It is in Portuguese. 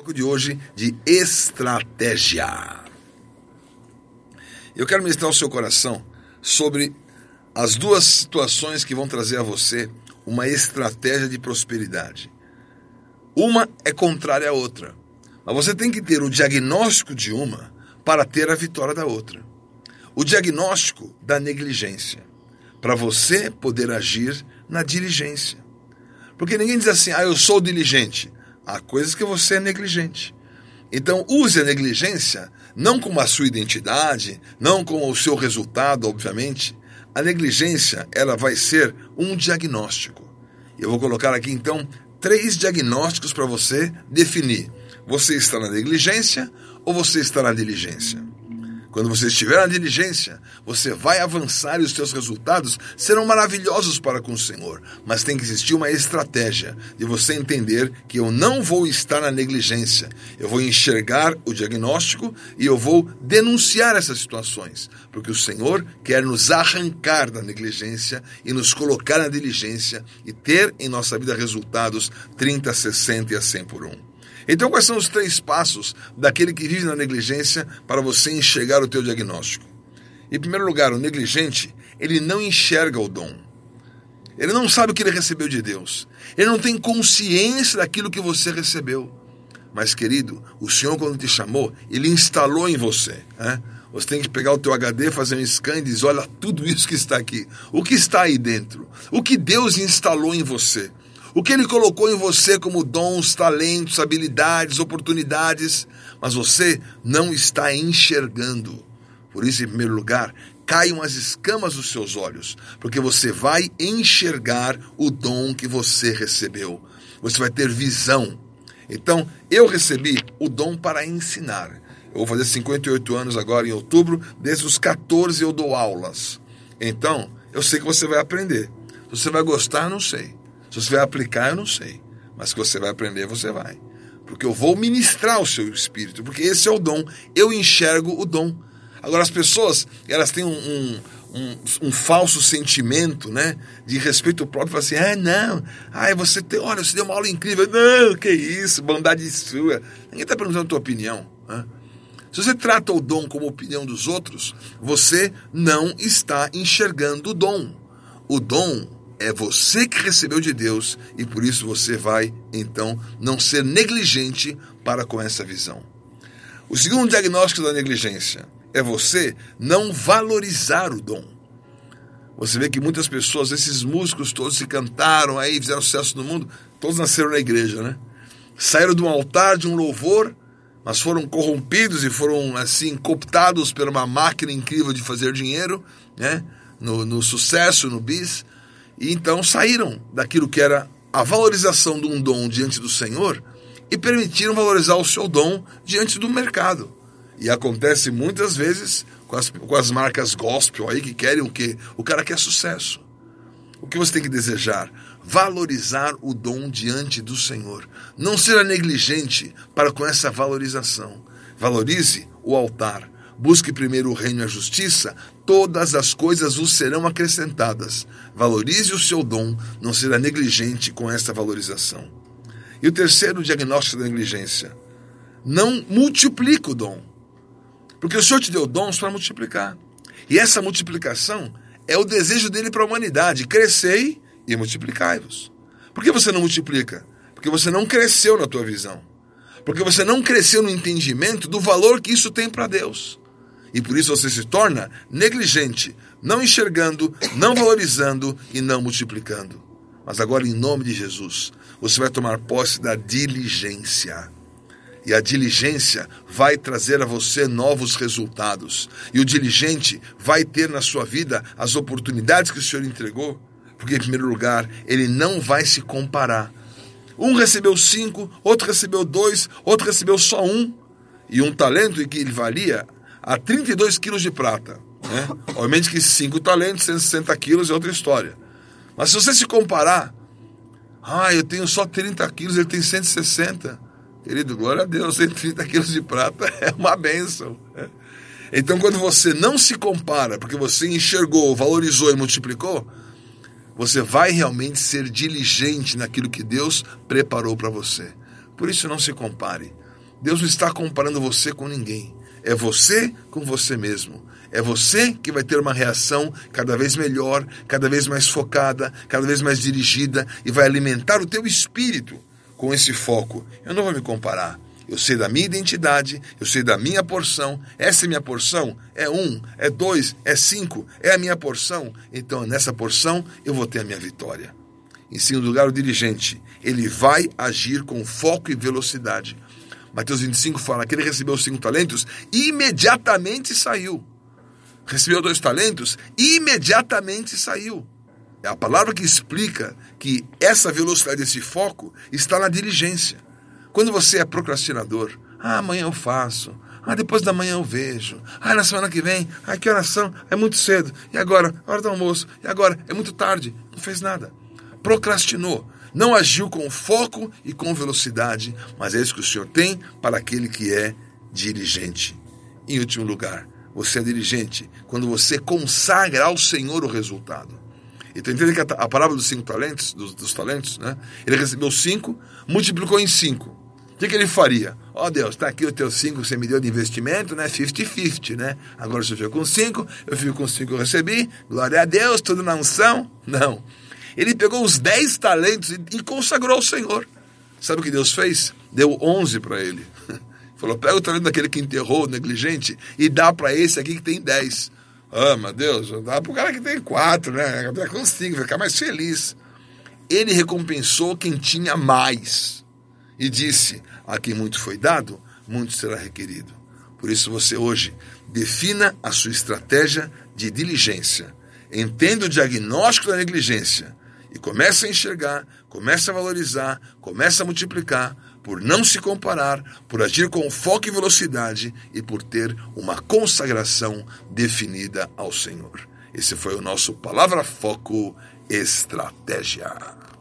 foco de hoje de estratégia. Eu quero ministrar o seu coração sobre as duas situações que vão trazer a você uma estratégia de prosperidade. Uma é contrária à outra, mas você tem que ter o diagnóstico de uma para ter a vitória da outra. O diagnóstico da negligência, para você poder agir na diligência. Porque ninguém diz assim, ah, eu sou diligente. Há coisas que você é negligente. Então, use a negligência não como a sua identidade, não como o seu resultado, obviamente. A negligência, ela vai ser um diagnóstico. Eu vou colocar aqui então três diagnósticos para você definir. Você está na negligência ou você está na diligência? Quando você estiver na diligência, você vai avançar e os seus resultados serão maravilhosos para com o Senhor. Mas tem que existir uma estratégia de você entender que eu não vou estar na negligência. Eu vou enxergar o diagnóstico e eu vou denunciar essas situações. Porque o Senhor quer nos arrancar da negligência e nos colocar na diligência e ter em nossa vida resultados 30, 60 e a 100 por um. Então, quais são os três passos daquele que vive na negligência para você enxergar o teu diagnóstico? Em primeiro lugar, o negligente, ele não enxerga o dom. Ele não sabe o que ele recebeu de Deus. Ele não tem consciência daquilo que você recebeu. Mas, querido, o Senhor, quando te chamou, ele instalou em você. Né? Você tem que pegar o teu HD, fazer um scan e dizer: olha tudo isso que está aqui. O que está aí dentro? O que Deus instalou em você? O que ele colocou em você como dons, talentos, habilidades, oportunidades, mas você não está enxergando. Por isso, em primeiro lugar, caiam as escamas dos seus olhos, porque você vai enxergar o dom que você recebeu. Você vai ter visão. Então, eu recebi o dom para ensinar. Eu vou fazer 58 anos agora em outubro, desde os 14 eu dou aulas. Então, eu sei que você vai aprender. Se você vai gostar, não sei. Se você vai aplicar, eu não sei. Mas que você vai aprender, você vai. Porque eu vou ministrar o seu espírito, porque esse é o dom. Eu enxergo o dom. Agora, as pessoas, elas têm um, um, um, um falso sentimento, né? De respeito próprio. Assim, ah, não. Ai, você tem, olha, você deu uma aula incrível. Não, que isso, bondade sua. Ninguém está perguntando a tua opinião. Né? Se você trata o dom como opinião dos outros, você não está enxergando o dom. O dom é você que recebeu de Deus e por isso você vai, então, não ser negligente para com essa visão. O segundo diagnóstico da negligência é você não valorizar o dom. Você vê que muitas pessoas, esses músicos todos se cantaram aí, fizeram sucesso no mundo, todos nasceram na igreja, né? Saíram de um altar, de um louvor, mas foram corrompidos e foram assim cooptados por uma máquina incrível de fazer dinheiro, né? No, no sucesso, no bis, e então saíram daquilo que era a valorização de um dom diante do Senhor e permitiram valorizar o seu dom diante do mercado. E acontece muitas vezes com as, com as marcas gospel aí que querem o quê? O cara quer sucesso. O que você tem que desejar? Valorizar o dom diante do Senhor. Não ser negligente para com essa valorização. Valorize o altar. Busque primeiro o reino e a justiça, todas as coisas vos serão acrescentadas. Valorize o seu dom, não será negligente com esta valorização. E o terceiro diagnóstico da negligência: não multiplica o dom. Porque o Senhor te deu dons para multiplicar. E essa multiplicação é o desejo dele para a humanidade: crescei e multiplicai-vos. Por que você não multiplica? Porque você não cresceu na tua visão. Porque você não cresceu no entendimento do valor que isso tem para Deus. E por isso você se torna negligente, não enxergando, não valorizando e não multiplicando. Mas agora, em nome de Jesus, você vai tomar posse da diligência. E a diligência vai trazer a você novos resultados. E o diligente vai ter na sua vida as oportunidades que o Senhor entregou. Porque, em primeiro lugar, ele não vai se comparar. Um recebeu cinco, outro recebeu dois, outro recebeu só um. E um talento que ele valia a 32 quilos de prata. Né? Obviamente que 5 talentos, 160 quilos é outra história. Mas se você se comparar, ah, eu tenho só 30 quilos, ele tem 160. Querido, glória a Deus, 130 quilos de prata é uma benção. Né? Então, quando você não se compara, porque você enxergou, valorizou e multiplicou, você vai realmente ser diligente naquilo que Deus preparou para você. Por isso, não se compare. Deus não está comparando você com ninguém. É você com você mesmo. É você que vai ter uma reação cada vez melhor, cada vez mais focada, cada vez mais dirigida e vai alimentar o teu espírito com esse foco. Eu não vou me comparar. Eu sei da minha identidade, eu sei da minha porção. Essa é minha porção? É um, é dois, é cinco, é a minha porção. Então, nessa porção, eu vou ter a minha vitória. Em segundo lugar, o dirigente, ele vai agir com foco e velocidade. Mateus 25 fala que ele recebeu cinco talentos e imediatamente saiu. Recebeu dois talentos e imediatamente saiu. É a palavra que explica que essa velocidade, esse foco, está na diligência. Quando você é procrastinador, ah, amanhã eu faço, ah, depois da manhã eu vejo, ah, na semana que vem, ah, que oração, é muito cedo, e agora, hora do almoço, e agora, é muito tarde, não fez nada. Procrastinou, não agiu com foco e com velocidade, mas é isso que o Senhor tem para aquele que é dirigente. Em último lugar, você é dirigente quando você consagra ao Senhor o resultado. Então entende que a, parábola dos cinco talentos, dos, dos, talentos, né? Ele recebeu cinco, multiplicou em cinco. O que, que ele faria? Ó oh, Deus, está aqui o teu cinco que você me deu de investimento, né? 50-50, né? Agora você ficou com cinco, eu fico com cinco que eu recebi, glória a Deus, tudo na unção. Não. Ele pegou os dez talentos e, e consagrou ao Senhor. Sabe o que Deus fez? Deu onze para ele. Falou, pega o talento daquele que enterrou, negligente, e dá para esse aqui que tem dez. Ah, meu Deus, dá para o cara que tem quatro, né? Dá cinco, ficar mais feliz. Ele recompensou quem tinha mais e disse: A quem muito foi dado, muito será requerido. Por isso, você hoje defina a sua estratégia de diligência. Entenda o diagnóstico da negligência e comece a enxergar, comece a valorizar, comece a multiplicar por não se comparar, por agir com foco e velocidade e por ter uma consagração definida ao Senhor. Esse foi o nosso Palavra Foco Estratégia.